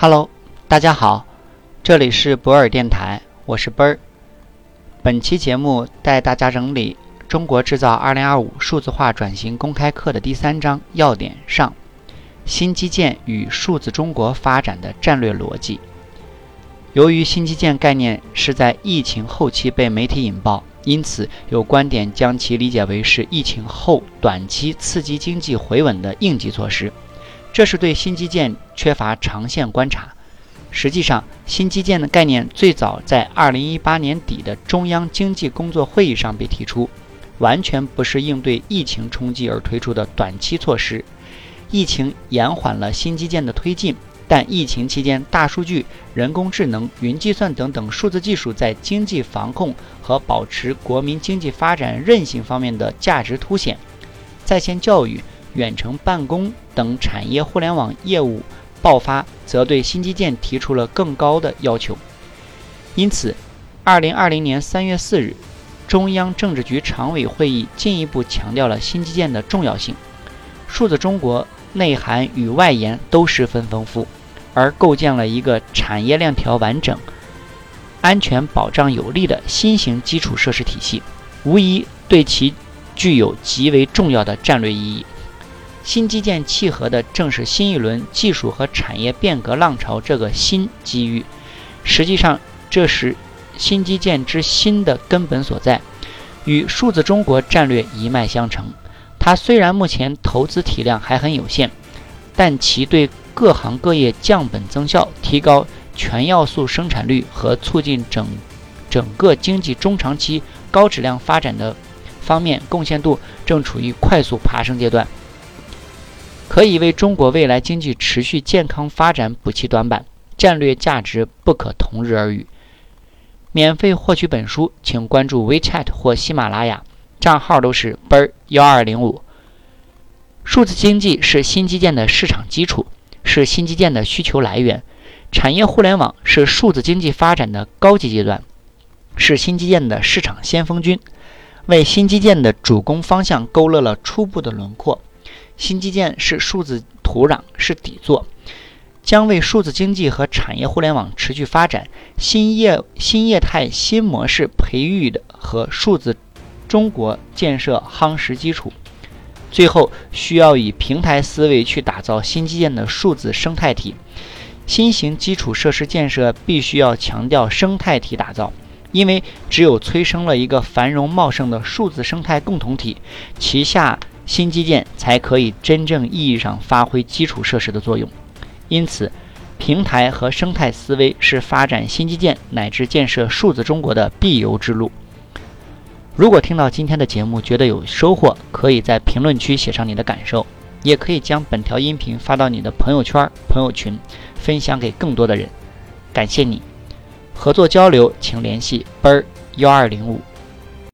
Hello，大家好，这里是博尔电台，我是奔儿。本期节目带大家整理《中国制造2025数字化转型公开课》的第三章要点上：新基建与数字中国发展的战略逻辑。由于新基建概念是在疫情后期被媒体引爆，因此有观点将其理解为是疫情后短期刺激经济回稳的应急措施。这是对新基建缺乏长线观察。实际上，新基建的概念最早在2018年底的中央经济工作会议上被提出，完全不是应对疫情冲击而推出的短期措施。疫情延缓了新基建的推进，但疫情期间，大数据、人工智能、云计算等等数字技术在经济防控和保持国民经济发展韧性方面的价值凸显，在线教育。远程办公等产业互联网业务爆发，则对新基建提出了更高的要求。因此，二零二零年三月四日，中央政治局常委会议进一步强调了新基建的重要性。数字中国内涵与外延都十分丰富，而构建了一个产业链条完整、安全保障有力的新型基础设施体系，无疑对其具有极为重要的战略意义。新基建契合的正是新一轮技术和产业变革浪潮这个新机遇。实际上，这是新基建之新的根本所在，与数字中国战略一脉相承。它虽然目前投资体量还很有限，但其对各行各业降本增效、提高全要素生产率和促进整整个经济中长期高质量发展的方面贡献度正处于快速爬升阶段。可以为中国未来经济持续健康发展补齐短板，战略价值不可同日而语。免费获取本书，请关注 WeChat 或喜马拉雅，账号都是奔儿幺二零五。数字经济是新基建的市场基础，是新基建的需求来源。产业互联网是数字经济发展的高级阶段，是新基建的市场先锋军，为新基建的主攻方向勾勒了初步的轮廓。新基建是数字土壤，是底座，将为数字经济和产业互联网持续发展新业新业态新模式培育的和数字中国建设夯实基础。最后，需要以平台思维去打造新基建的数字生态体。新型基础设施建设必须要强调生态体打造，因为只有催生了一个繁荣茂盛的数字生态共同体，旗下。新基建才可以真正意义上发挥基础设施的作用，因此，平台和生态思维是发展新基建乃至建设数字中国的必由之路。如果听到今天的节目觉得有收获，可以在评论区写上你的感受，也可以将本条音频发到你的朋友圈、朋友群，分享给更多的人。感谢你，合作交流请联系奔儿幺二零五。